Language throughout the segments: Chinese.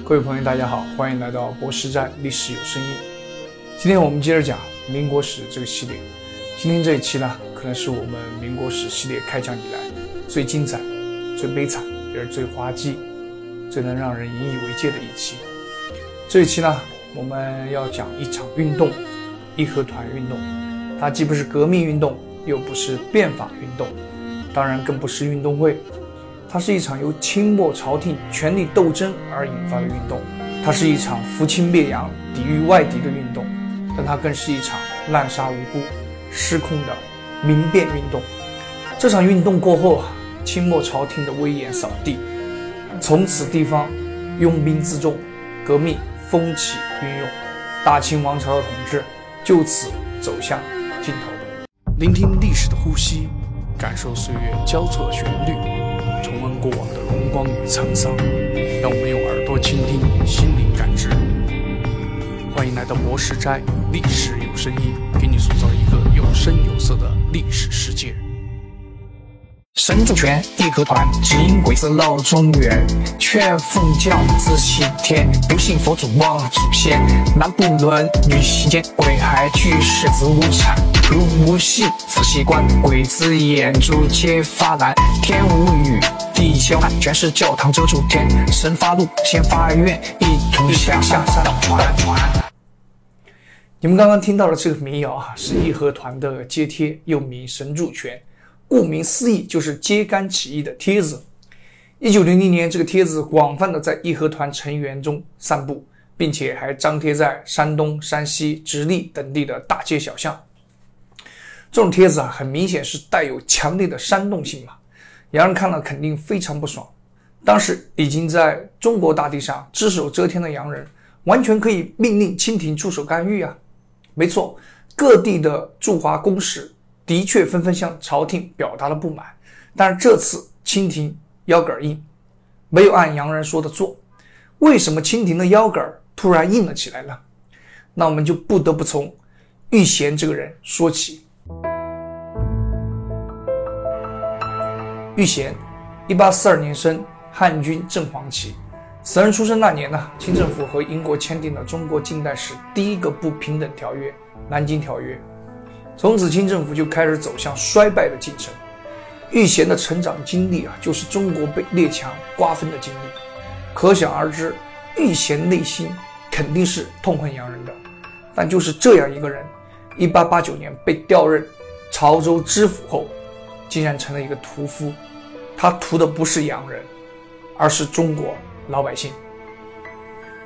各位朋友，大家好，欢迎来到博士站历史有声音。今天我们接着讲民国史这个系列。今天这一期呢，可能是我们民国史系列开讲以来最精彩、最悲惨，也是最滑稽、最能让人引以为戒的一期。这一期呢，我们要讲一场运动——义和团运动。它既不是革命运动，又不是变法运动，当然更不是运动会。它是一场由清末朝廷权力斗争而引发的运动，它是一场扶清灭洋、抵御外敌的运动，但它更是一场滥杀无辜、失控的民变运动。这场运动过后，清末朝廷的威严扫地，从此地方拥兵自重，革命风起云涌，大清王朝的统治就此走向尽头。聆听历史的呼吸，感受岁月交错的旋律。过往的荣光与沧桑，让我们用耳朵倾听，心灵感知。欢迎来到魔石斋，历史有声音，给你塑造一个有声有色的历史世界。神主权，义和团，金鬼子闹中原，劝奉教自西天，不信佛祖忘祖先，男不伦，女行奸，鬼孩去世子无产，如无信，仔细观，鬼子眼珠皆发蓝，天无雨，地焦暗，全是教堂遮住天，神发怒，先发愿，一同向下山传。你们刚刚听到的这个民谣啊，是义和团的揭贴，又名神助拳。顾名思义，就是揭竿起义的帖子。一九零零年，这个帖子广泛的在义和团成员中散布，并且还张贴在山东、山西、直隶等地的大街小巷。这种帖子啊，很明显是带有强烈的煽动性嘛，洋人看了肯定非常不爽。当时已经在中国大地上只手遮天的洋人，完全可以命令清廷出手干预啊。没错，各地的驻华公使。的确，纷纷向朝廷表达了不满，但是这次清廷腰杆硬，没有按洋人说的做。为什么清廷的腰杆突然硬了起来呢？那我们就不得不从玉贤这个人说起。玉贤，一八四二年生，汉军正黄旗。此人出生那年呢，清政府和英国签订了中国近代史第一个不平等条约《南京条约》。从此，清政府就开始走向衰败的进程。玉贤的成长经历啊，就是中国被列强瓜分的经历。可想而知，玉贤内心肯定是痛恨洋人的。但就是这样一个人，1889年被调任潮州知府后，竟然成了一个屠夫。他屠的不是洋人，而是中国老百姓。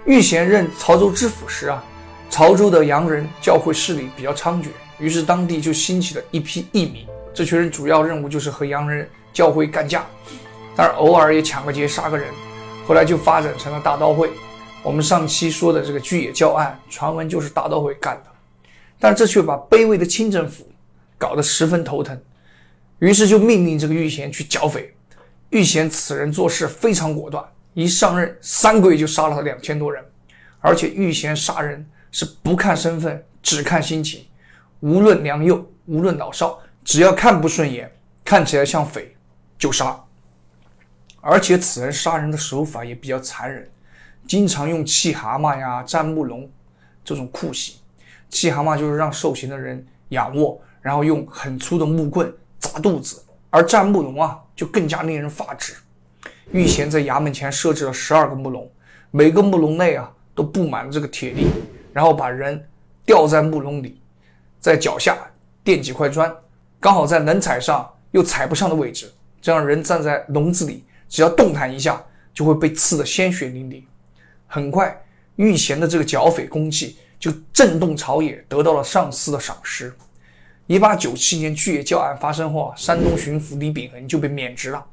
玉贤任潮州知府时啊，潮州的洋人教会势力比较猖獗。于是当地就兴起了一批义民，这群人主要任务就是和洋人教会干架，当然偶尔也抢个劫杀个人。后来就发展成了大刀会。我们上期说的这个巨野教案，传闻就是大刀会干的，但这却把卑微的清政府搞得十分头疼。于是就命令这个玉贤去剿匪。玉贤此人做事非常果断，一上任三个月就杀了他两千多人，而且玉贤杀人是不看身份，只看心情。无论良幼，无论老少，只要看不顺眼，看起来像匪，就杀。而且此人杀人的手法也比较残忍，经常用气蛤蟆呀、战木龙这种酷刑。气蛤蟆就是让受刑的人仰卧，然后用很粗的木棍砸肚子；而战木龙啊，就更加令人发指。玉贤在衙门前设置了十二个木笼，每个木笼内啊都布满了这个铁钉，然后把人吊在木笼里。在脚下垫几块砖，刚好在能踩上又踩不上的位置，这样人站在笼子里，只要动弹一下，就会被刺得鲜血淋漓。很快，玉贤的这个剿匪功绩就震动朝野，得到了上司的赏识。一八九七年巨野教案发生后啊，山东巡抚李秉衡就被免职了。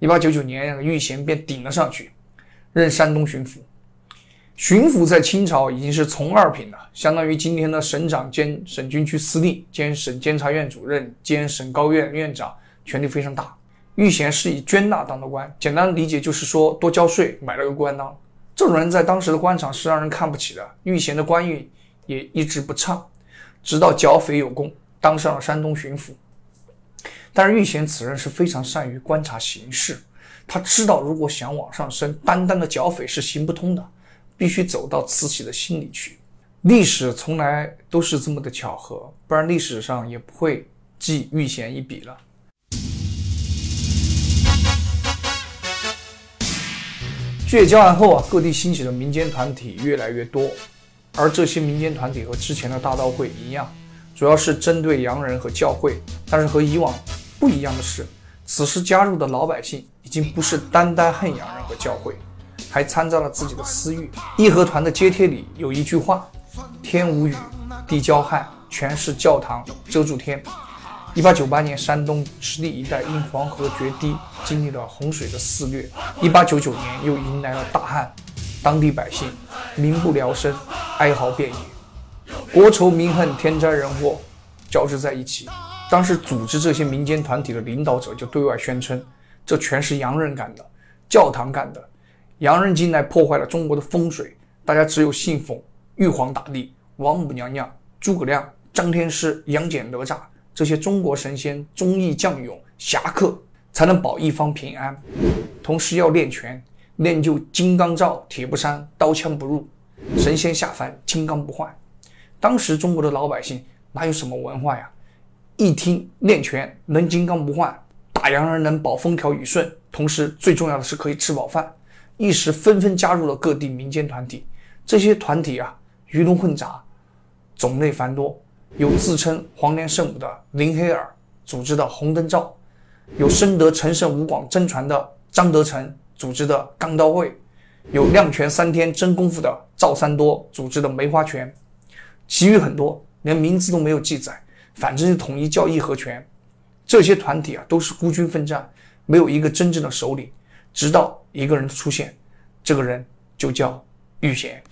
一八九九年，玉贤便顶了上去，任山东巡抚。巡抚在清朝已经是从二品了，相当于今天的省长兼省军区司令兼省监察院主任兼省高院院长，权力非常大。玉贤是以捐纳当的官，简单理解就是说多交税买了个官当。这种人在当时的官场是让人看不起的。玉贤的官运也一直不畅，直到剿匪有功，当上了山东巡抚。但是玉贤此人是非常善于观察形势，他知道，如果想往上升，单单的剿匪是行不通的，必须走到慈禧的心里去。历史从来都是这么的巧合，不然历史上也不会记玉贤一笔了。粤交案后啊，各地兴起的民间团体越来越多，而这些民间团体和之前的大刀会一样，主要是针对洋人和教会。但是和以往不一样的是，此时加入的老百姓已经不是单单恨洋人和教会，还掺杂了自己的私欲。义和团的揭贴里有一句话。天无雨，地焦旱，全是教堂遮住天。一八九八年，山东湿地一带因黄河决堤，经历了洪水的肆虐。一八九九年，又迎来了大旱，当地百姓民不聊生，哀嚎遍野。国仇民恨，天灾人祸交织在一起。当时组织这些民间团体的领导者就对外宣称，这全是洋人干的，教堂干的。洋人进来破坏了中国的风水，大家只有信奉。玉皇大帝、王母娘娘、诸葛亮、张天师、杨戬、哪吒这些中国神仙、忠义将勇、侠客，才能保一方平安。同时要练拳，练就金刚罩、铁布衫，刀枪不入，神仙下凡，金刚不坏。当时中国的老百姓哪有什么文化呀？一听练拳能金刚不坏，打洋人能保风调雨顺，同时最重要的是可以吃饱饭，一时纷纷加入了各地民间团体。这些团体啊。鱼龙混杂，种类繁多，有自称黄连圣母的林黑尔组织的红灯照，有深得陈胜吴广真传的张德成组织的钢刀会，有亮拳三天真功夫的赵三多组织的梅花拳，其余很多连名字都没有记载，反正是统一叫义和拳。这些团体啊都是孤军奋战，没有一个真正的首领，直到一个人的出现，这个人就叫玉贤。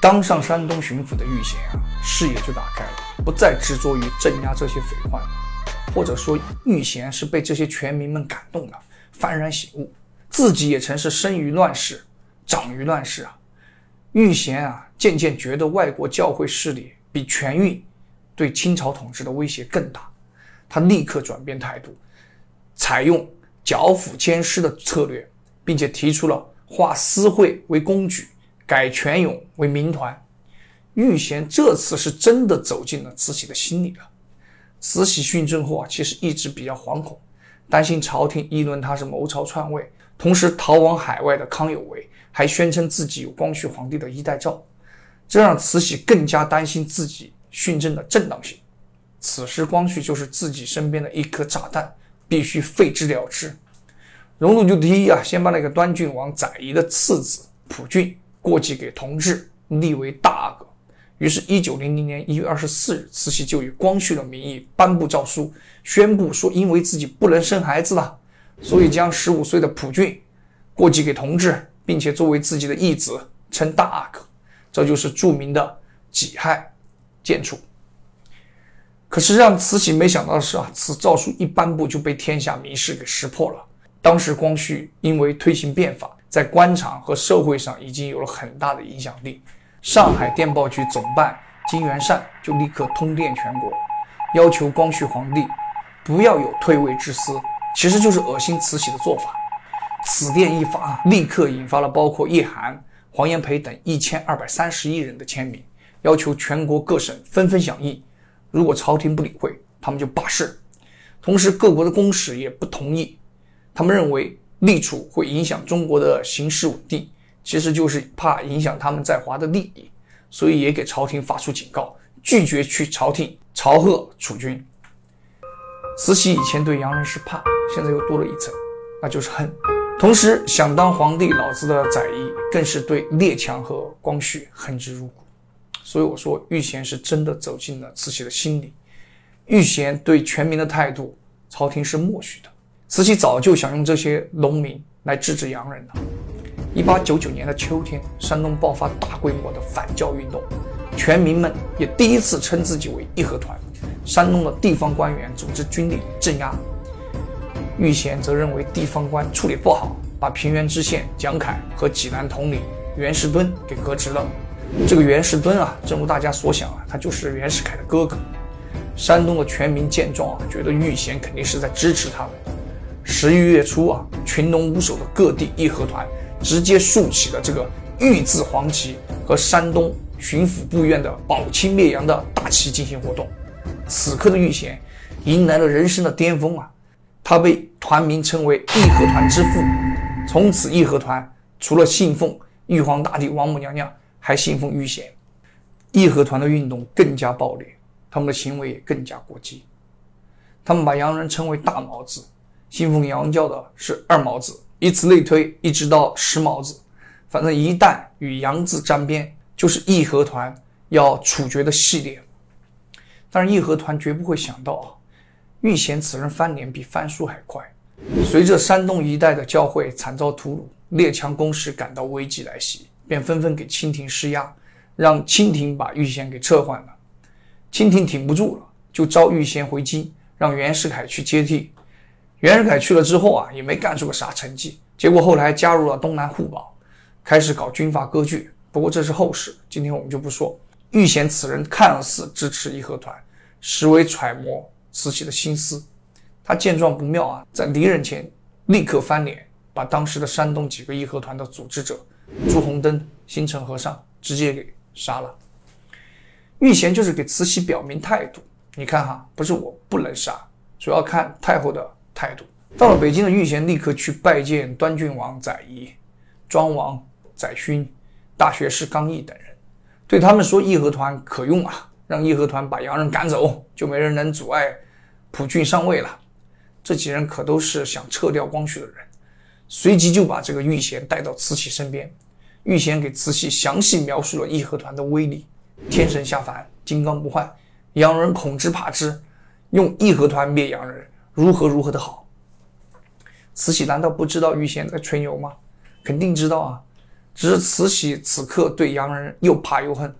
当上山东巡抚的玉贤啊，视野就打开了，不再执着于镇压这些匪患，或者说玉贤是被这些全民们感动了，幡然醒悟，自己也曾是生于乱世，长于乱世啊。玉贤啊，渐渐觉得外国教会势力比权运对清朝统治的威胁更大，他立刻转变态度，采用剿抚兼施的策略，并且提出了化私会为公举。改权勇为民团，玉贤这次是真的走进了慈禧的心里了。慈禧训政后啊，其实一直比较惶恐，担心朝廷议论他是谋朝篡位。同时，逃往海外的康有为还宣称自己有光绪皇帝的衣带诏，这让慈禧更加担心自己训政的正当性。此时，光绪就是自己身边的一颗炸弹，必须废之了之。荣禄就提议啊，先把那个端郡王载仪的次子溥俊。过继给同治，立为大阿哥。于是，一九零零年一月二十四日，慈禧就以光绪的名义颁布诏书，宣布说，因为自己不能生孩子了，所以将十五岁的溥俊过继给同治，并且作为自己的义子，称大阿哥。这就是著名的己亥建处。可是，让慈禧没想到的是啊，此诏书一颁布，就被天下名士给识破了。当时，光绪因为推行变法。在官场和社会上已经有了很大的影响力。上海电报局总办金元善就立刻通电全国，要求光绪皇帝不要有退位之思，其实就是恶心慈禧的做法。此电一发，立刻引发了包括叶寒、黄炎培等一千二百三十一人的签名，要求全国各省纷纷响应。如果朝廷不理会，他们就罢市。同时，各国的公使也不同意，他们认为。立储会影响中国的形势稳定，其实就是怕影响他们在华的利益，所以也给朝廷发出警告，拒绝去朝廷朝贺储君。慈禧以前对洋人是怕，现在又多了一层，那就是恨。同时，想当皇帝老子的载仪更是对列强和光绪恨之入骨。所以我说，玉贤是真的走进了慈禧的心里。玉贤对全民的态度，朝廷是默许的。慈禧早就想用这些农民来制止洋人了。一八九九年的秋天，山东爆发大规模的反教运动，全民们也第一次称自己为义和团。山东的地方官员组织军力镇压，玉贤则认为地方官处理不好，把平原知县蒋凯和济南统领袁世敦给革职了。这个袁世敦啊，正如大家所想啊，他就是袁世凯的哥哥。山东的全民见状啊，觉得玉贤肯定是在支持他们。十一月初啊，群龙无首的各地义和团直接竖起了这个“玉”字黄旗和山东巡抚部院的保清灭洋的大旗进行活动。此刻的玉贤迎来了人生的巅峰啊！他被团民称为义和团之父。从此，义和团除了信奉玉皇大帝、王母娘娘，还信奉玉贤。义和团的运动更加暴烈，他们的行为也更加过激。他们把洋人称为大毛子。信奉洋教的是二毛子，以此类推，一直到十毛子。反正一旦与洋字沾边，就是义和团要处决的系列。但是义和团绝不会想到啊，玉贤此人翻脸比翻书还快。随着山东一带的教会惨遭屠戮，列强公使感到危机来袭，便纷纷给清廷施压，让清廷把玉贤给撤换了。清廷挺不住了，就召玉贤回京，让袁世凯去接替。袁世凯去了之后啊，也没干出个啥成绩。结果后来加入了东南互保，开始搞军阀割据。不过这是后事，今天我们就不说。玉贤此人看似支持义和团，实为揣摩慈禧的心思。他见状不妙啊，在敌人前立刻翻脸，把当时的山东几个义和团的组织者朱鸿登、新城和尚直接给杀了。玉贤就是给慈禧表明态度，你看哈，不是我不能杀，主要看太后的。态度到了北京的玉贤立刻去拜见端郡王载宜、庄王载勋、大学士刚毅等人，对他们说：“义和团可用啊，让义和团把洋人赶走，就没人能阻碍普俊上位了。”这几人可都是想撤掉光绪的人，随即就把这个玉贤带到慈禧身边。玉贤给慈禧详细描述了义和团的威力：天神下凡，金刚不坏，洋人恐之怕之，用义和团灭洋人。如何如何的好？慈禧难道不知道玉贤在吹牛吗？肯定知道啊！只是慈禧此刻对洋人又怕又恨，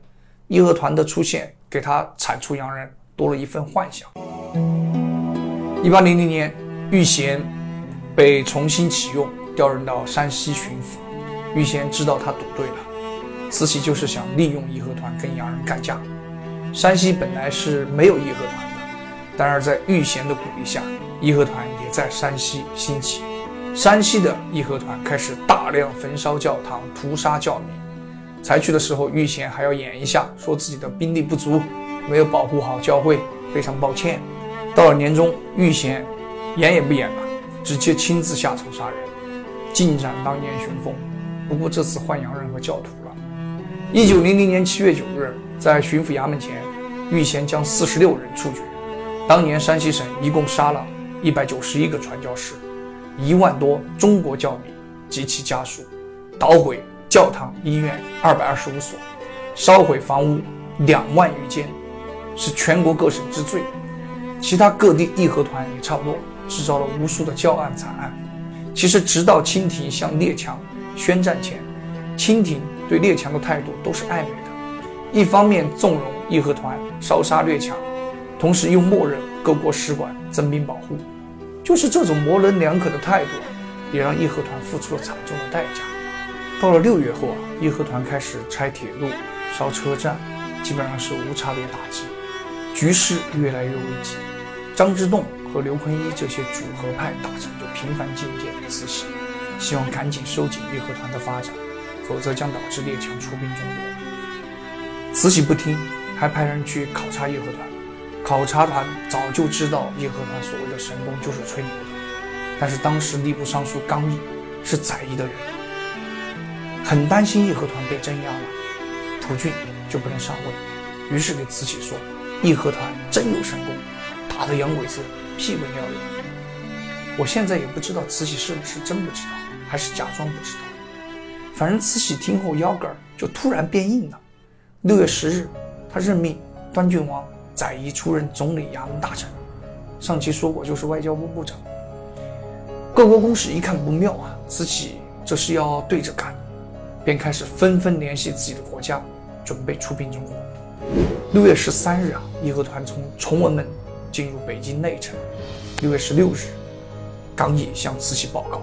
义和团的出现给他铲除洋人多了一份幻想。一八零零年，玉贤被重新启用，调任到山西巡抚。玉贤知道他赌对了，慈禧就是想利用义和团跟洋人干架。山西本来是没有义和团的，但是在玉贤的鼓励下。义和团也在山西兴起，山西的义和团开始大量焚烧教堂、屠杀教民。才去的时候，玉贤还要演一下，说自己的兵力不足，没有保护好教会，非常抱歉。到了年终，玉贤演也不演了，直接亲自下场杀人，尽展当年雄风。不过这次换洋人和教徒了。一九零零年七月九日，在巡抚衙门前，玉贤将四十六人处决。当年山西省一共杀了。一百九十一个传教士，一万多中国教民及其家属，捣毁教堂、医院二百二十五所，烧毁房屋两万余间，是全国各省之最。其他各地义和团也差不多，制造了无数的教案惨案。其实，直到清廷向列强宣战前，清廷对列强的态度都是暧昧的，一方面纵容义和团烧杀掠抢，同时又默认各国使馆增兵保护。就是这种模棱两可的态度，也让义和团付出了惨重的代价。到了六月后啊，义和团开始拆铁路、烧车站，基本上是无差别打击，局势越来越危急。张之洞和刘坤一这些主和派大臣就频繁觐见慈禧，希望赶紧收紧义和团的发展，否则将导致列强出兵中国。慈禧不听，还派人去考察义和团。考察团早就知道义和团所谓的神功就是吹牛的，但是当时吏部尚书刚毅是载意的人，很担心义和团被镇压了，普俊就不能上位，于是给慈禧说：“义和团真有神功，打得洋鬼子屁滚尿流。”我现在也不知道慈禧是不是真不知道，还是假装不知道。反正慈禧听后腰杆就突然变硬了。六月十日，他任命端郡王。载宜出任总理衙门大臣，上期说过就是外交部部长。各国公使一看不妙啊，慈禧这是要对着干，便开始纷纷联系自己的国家，准备出兵中国。六月十三日啊，义和团从崇文门进入北京内城。六月十六日，刚毅向慈禧报告，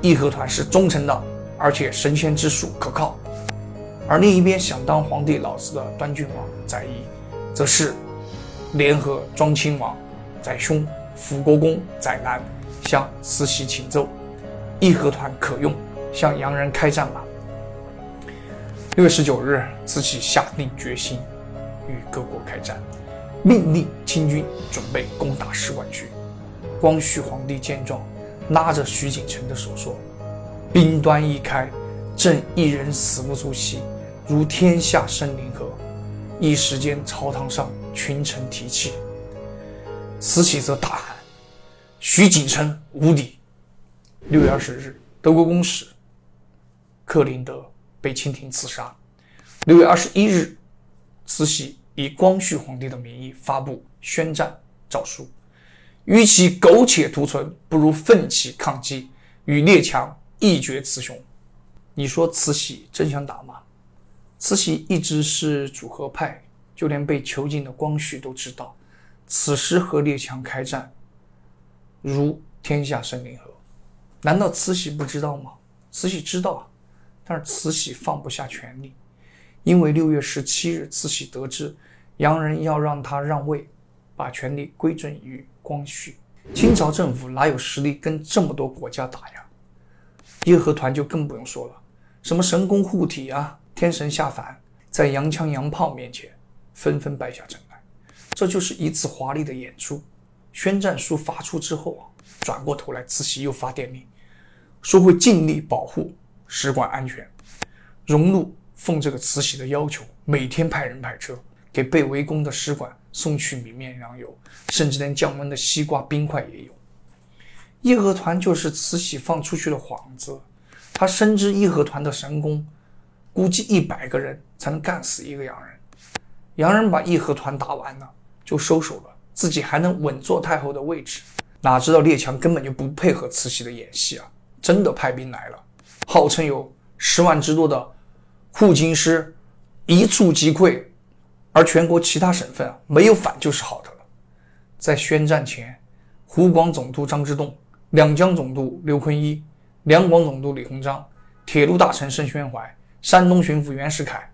义和团是忠诚的，而且神仙之术可靠。而另一边想当皇帝老子的端郡王载漪，则是联合庄亲王载兄、辅国公载南向慈禧请奏，义和团可用，向洋人开战吧。六月十九日，慈禧下定决心与各国开战，命令清军准备攻打使馆区。光绪皇帝见状，拉着徐景成的手说：“兵端一开，朕一人死不足惜，如天下生灵何？”一时间，朝堂上群臣提气。慈禧则大喊：“徐景成无敌！”六月二十日，德国公使克林德。被清廷刺杀。六月二十一日，慈禧以光绪皇帝的名义发布宣战诏书：与其苟且图存，不如奋起抗击，与列强一决雌雄。你说慈禧真想打吗？慈禧一直是主和派，就连被囚禁的光绪都知道，此时和列强开战，如天下生灵河。难道慈禧不知道吗？慈禧知道啊。但是慈禧放不下权力，因为六月十七日，慈禧得知洋人要让他让位，把权力归准于光绪。清朝政府哪有实力跟这么多国家打呀？义和团就更不用说了，什么神功护体啊，天神下凡，在洋枪洋炮面前纷纷败下阵来。这就是一次华丽的演出。宣战书发出之后啊，转过头来，慈禧又发电令，说会尽力保护。使馆安全，荣禄奉这个慈禧的要求，每天派人派车给被围攻的使馆送去米面粮油，甚至连降温的西瓜冰块也有。义和团就是慈禧放出去的幌子，他深知义和团的神功，估计一百个人才能干死一个洋人。洋人把义和团打完了就收手了，自己还能稳坐太后的位置。哪知道列强根本就不配合慈禧的演戏啊，真的派兵来了。号称有十万之多的护军师一触即溃，而全国其他省份没有反就是好的了。在宣战前，湖广总督张之洞、两江总督刘坤一、两广总督李鸿章、铁路大臣盛宣怀、山东巡抚袁世凯、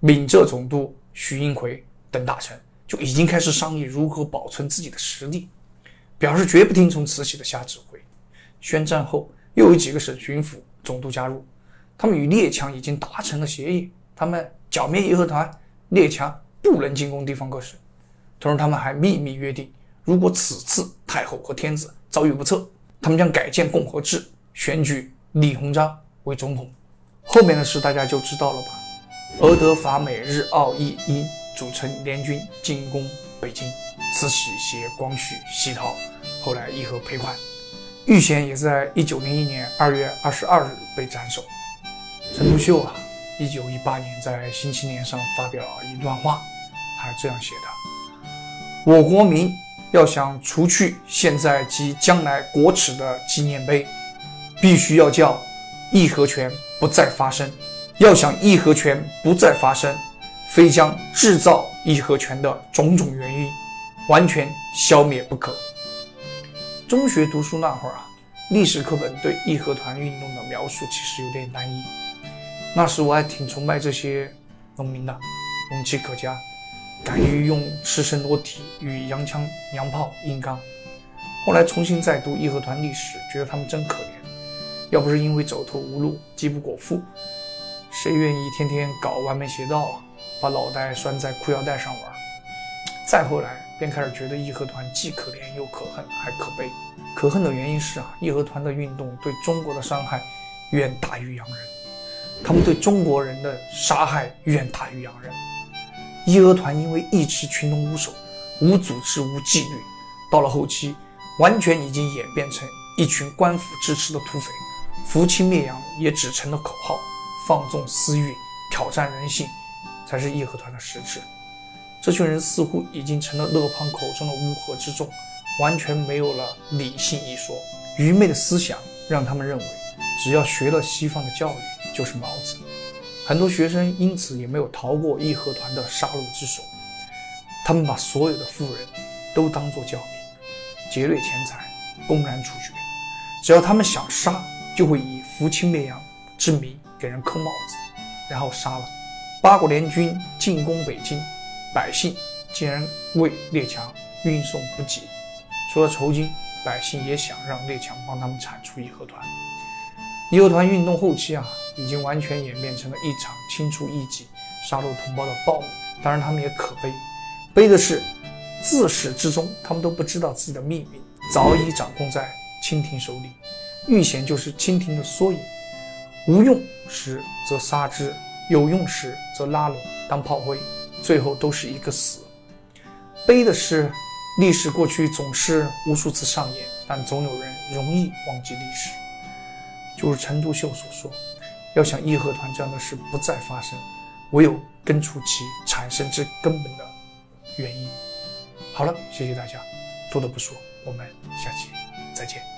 闽浙总督徐应奎等大臣就已经开始商议如何保存自己的实力，表示绝不听从慈禧的瞎指挥。宣战后，又有几个省巡抚。总督加入，他们与列强已经达成了协议，他们剿灭义和团，列强不能进攻地方各省。同时，他们还秘密约定，如果此次太后和天子遭遇不测，他们将改建共和制，选举李鸿章为总统。后面的事大家就知道了吧？俄德法美日澳意英组成联军进攻北京，慈禧携光绪西逃，后来议和赔款。玉贤也在一九零一年二月二十二日被斩首。陈独秀啊，一九一八年在《新青年》上发表一段话，他是这样写的：“我国民要想除去现在及将来国耻的纪念碑，必须要叫义和拳不再发生。要想义和拳不再发生，非将制造义和拳的种种原因完全消灭不可。”中学读书那会儿啊，历史课本对义和团运动的描述其实有点单一。那时我还挺崇拜这些农民的，勇气可嘉，敢于用赤身裸体与洋枪洋炮硬刚。后来重新再读义和团历史，觉得他们真可怜。要不是因为走投无路、饥不果腹，谁愿意天天搞歪门邪道啊？把脑袋拴在裤腰带上玩？再后来。便开始觉得义和团既可怜又可恨，还可悲。可恨的原因是啊，义和团的运动对中国的伤害远大于洋人，他们对中国人的杀害远大于洋人。义和团因为一直群龙无首、无组织、无纪律，到了后期，完全已经演变成一群官府支持的土匪，扶清灭洋也只成了口号，放纵私欲、挑战人性，才是义和团的实质。这群人似乎已经成了勒庞口中的乌合之众，完全没有了理性一说。愚昧的思想让他们认为，只要学了西方的教育就是毛子。很多学生因此也没有逃过义和团的杀戮之手。他们把所有的富人都当作教民，劫掠钱财，公然处决。只要他们想杀，就会以扶清灭洋之名给人扣帽子，然后杀了。八国联军进攻北京，百姓竟然为列强运送补给，除了酬金，百姓也想让列强帮他们铲除义和团。义和团运动后期啊，已经完全演变成了一场清除异己、杀戮同胞的暴民。当然，他们也可悲，悲的是自始至终，他们都不知道自己的命运早已掌控在清廷手里。遇险就是清廷的缩影，无用时则杀之，有用时则拉拢当炮灰，最后都是一个死。悲的是，历史过去总是无数次上演，但总有人容易忘记历史。就如陈独秀所说，要想义和团这样的事不再发生，唯有根除其产生之根本的原因。好了，谢谢大家，多的不说，我们下期再见。